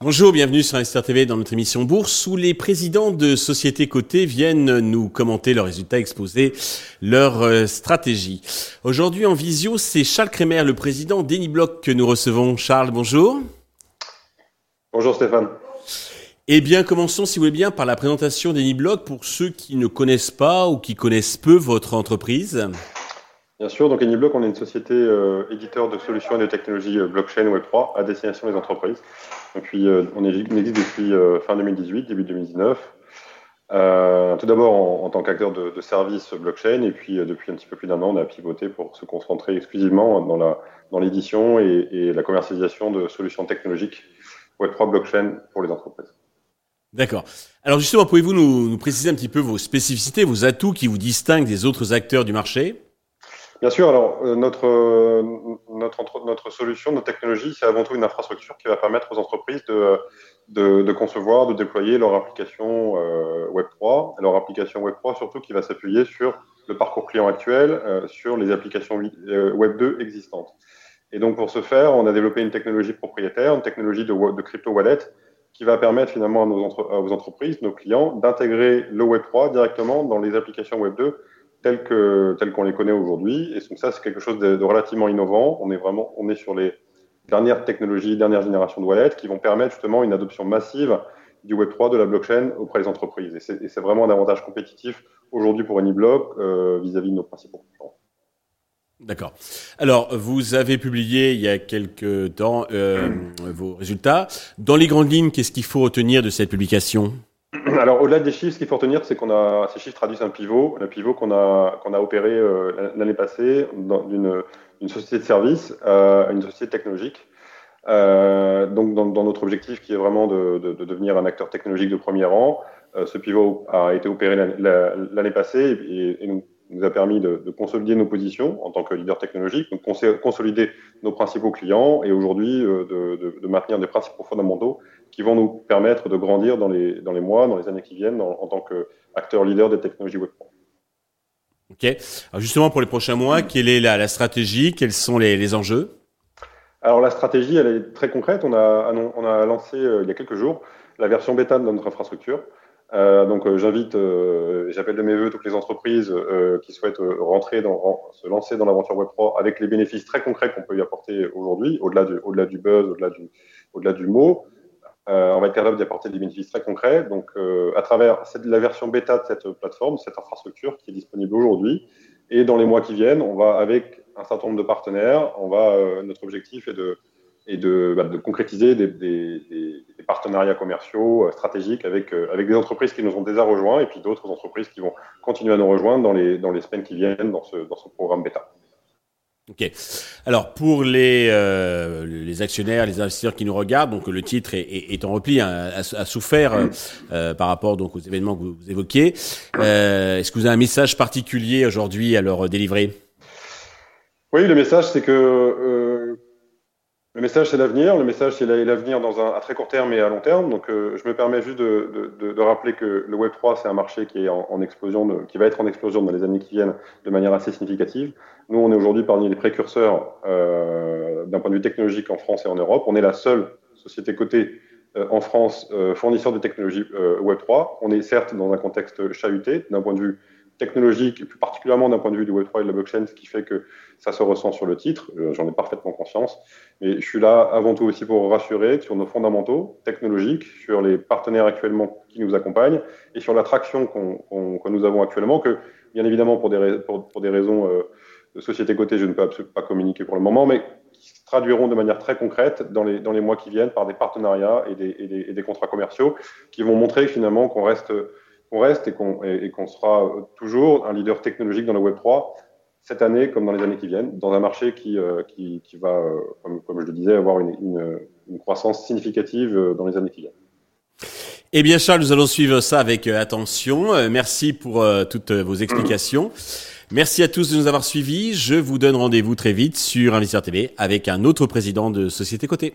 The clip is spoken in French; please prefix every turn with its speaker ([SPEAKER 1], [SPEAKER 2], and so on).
[SPEAKER 1] Bonjour, bienvenue sur Investir TV dans notre émission Bourse où les présidents de sociétés cotées viennent nous commenter leurs résultats, exposer leur euh, stratégie. Aujourd'hui en visio, c'est Charles Crémer, le président d'Eniblock que nous recevons. Charles, bonjour.
[SPEAKER 2] Bonjour Stéphane.
[SPEAKER 1] Eh bien, commençons, si vous voulez bien, par la présentation d'Eniblock pour ceux qui ne connaissent pas ou qui connaissent peu votre entreprise.
[SPEAKER 2] Bien sûr, donc Anyblock, on est une société euh, éditeur de solutions et de technologies euh, blockchain Web3 à destination des entreprises. Depuis, euh, on, existe depuis fin 2018, début 2019. tout d'abord en, tant qu'acteur de, de services blockchain, et puis depuis un petit peu plus d'un an, on a pivoté pour se concentrer exclusivement dans, la, dans l'édition et, et la commercialisation de solutions technologiques Web3 blockchain pour les entreprises.
[SPEAKER 1] D'accord. Alors justement, pouvez-vous nous, préciser un petit peu vos spécificités, vos atouts qui vous distinguent des autres acteurs du marché?
[SPEAKER 2] Bien sûr, alors euh, notre, euh, notre, solution, notre technologie, c'est avant tout une infrastructure qui va permettre aux entreprises de, de, concevoir, de déployer leur application euh, Web3, leur application Web3 surtout qui va s'appuyer sur le parcours client actuel, sur les applications Web2 existantes. Et donc pour ce faire, on a développé une technologie propriétaire, une technologie de, de crypto wallet qui va permettre finalement à nos, entre, à nos entreprises, nos clients, d'intégrer le Web3 directement dans les applications Web2 tels que tels qu'on les connaît aujourd'hui. Et donc ça, c'est quelque chose de, relativement innovant. On est vraiment, on est sur les dernières technologies, dernière génération de wallets qui vont permettre justement une adoption massive du Web 3, de la blockchain auprès des entreprises. Et c'est vraiment un avantage compétitif aujourd'hui pour AnyBlock euh, vis-à-vis de nos principaux.
[SPEAKER 1] D'accord. Alors, vous avez publié il y a quelques temps euh, vos résultats. Dans les grandes lignes, qu'est-ce qu'il faut retenir de cette publication?
[SPEAKER 2] Alors, au-delà des chiffres, ce qu'il faut retenir, c'est qu'on a ces chiffres traduisent un pivot, un pivot qu'on a qu'on a opéré euh, l'année passée d'une une société de service à une société technologique. Euh, donc, dans, notre objectif, qui est vraiment de, de, de, devenir un acteur technologique de premier rang, euh, ce pivot a été opéré l'année passée et nous, nous, a permis de, de, consolider nos positions en tant que leader technologique, donc consolider nos principaux clients et aujourd'hui de, de, maintenir des principaux fondamentaux qui vont nous permettre de grandir dans les, dans les mois, dans les années qui viennent en, en tant qu'acteur leader des technologies Web3.
[SPEAKER 1] Ok. Alors justement, pour les prochains mois, quelle est la, la stratégie? Quels sont les, les, enjeux?
[SPEAKER 2] Alors la stratégie, elle est très concrète. On a, on a lancé euh, il y a quelques jours la version bêta de notre infrastructure. Euh, donc euh, j'invite, euh, j'appelle de mes voeux toutes les entreprises qui souhaitent rentrer se lancer dans l'aventure Web3 avec les bénéfices très concrets qu'on peut y apporter aujourd'hui, au-delà du, buzz, au-delà du, mot. On va être capable d'y apporter des bénéfices très concrets. Donc, à travers la version bêta de cette plateforme, cette infrastructure qui est disponible aujourd'hui, et dans les mois qui viennent, on va avec un certain nombre de partenaires, on va notre objectif est de et de, bah, de concrétiser des, des, des, partenariats commerciaux stratégiques avec avec des entreprises qui nous ont déjà rejoints et puis d'autres entreprises qui vont continuer à nous rejoindre dans les dans les semaines qui viennent dans ce dans ce programme bêta.
[SPEAKER 1] Ok. Alors pour les euh, les actionnaires, les investisseurs qui nous regardent, donc le titre est, est, est en repli, hein, a, a, souffert euh, euh, par rapport donc aux événements que vous, vous évoquiez. Euh, Est-ce que vous avez un message particulier aujourd'hui à leur délivrer?
[SPEAKER 2] Oui, le message c'est que euh, le message, c'est l'avenir. Le message, c'est l'avenir dans un à très court terme et à long terme. Donc, euh, je me permets juste de, de, de, rappeler que le Web 3, c'est un marché qui est en, en explosion, de, qui va être en explosion dans les années qui viennent de manière assez significative. Nous, on est aujourd'hui parmi les précurseurs euh, d'un point de vue technologique en France et en Europe. On est la seule société cotée euh, en France euh, fournisseur de technologies euh, Web 3. On est certes dans un contexte chahuté d'un point de vue technologique, et plus particulièrement d'un point de vue du Web3 et de la blockchain, ce qui fait que ça se ressent sur le titre. J'en ai parfaitement conscience. Mais je suis là avant tout aussi pour rassurer sur nos fondamentaux technologiques, sur les partenaires actuellement qui nous accompagnent et sur l'attraction qu'on qu que nous avons actuellement, que bien évidemment pour des, pour des raisons euh, de société cotée, je ne peux absolument pas communiquer pour le moment, mais qui se traduiront de manière très concrète dans les, dans les mois qui viennent par des partenariats et des, et des, et des contrats commerciaux qui vont montrer finalement qu'on reste qu'on reste et qu'on qu sera toujours un leader technologique dans le Web 3 cette année comme dans les années qui viennent, dans un marché qui, euh, qui, va, euh, comme, comme, je le disais, avoir une, une, croissance significative euh, dans les années qui viennent.
[SPEAKER 1] Eh bien, Charles, nous allons suivre ça avec attention. Merci pour toutes vos explications. Merci à tous de nous avoir suivis. Je vous donne rendez-vous très vite sur Investisseur TV avec un autre président de Société Côté.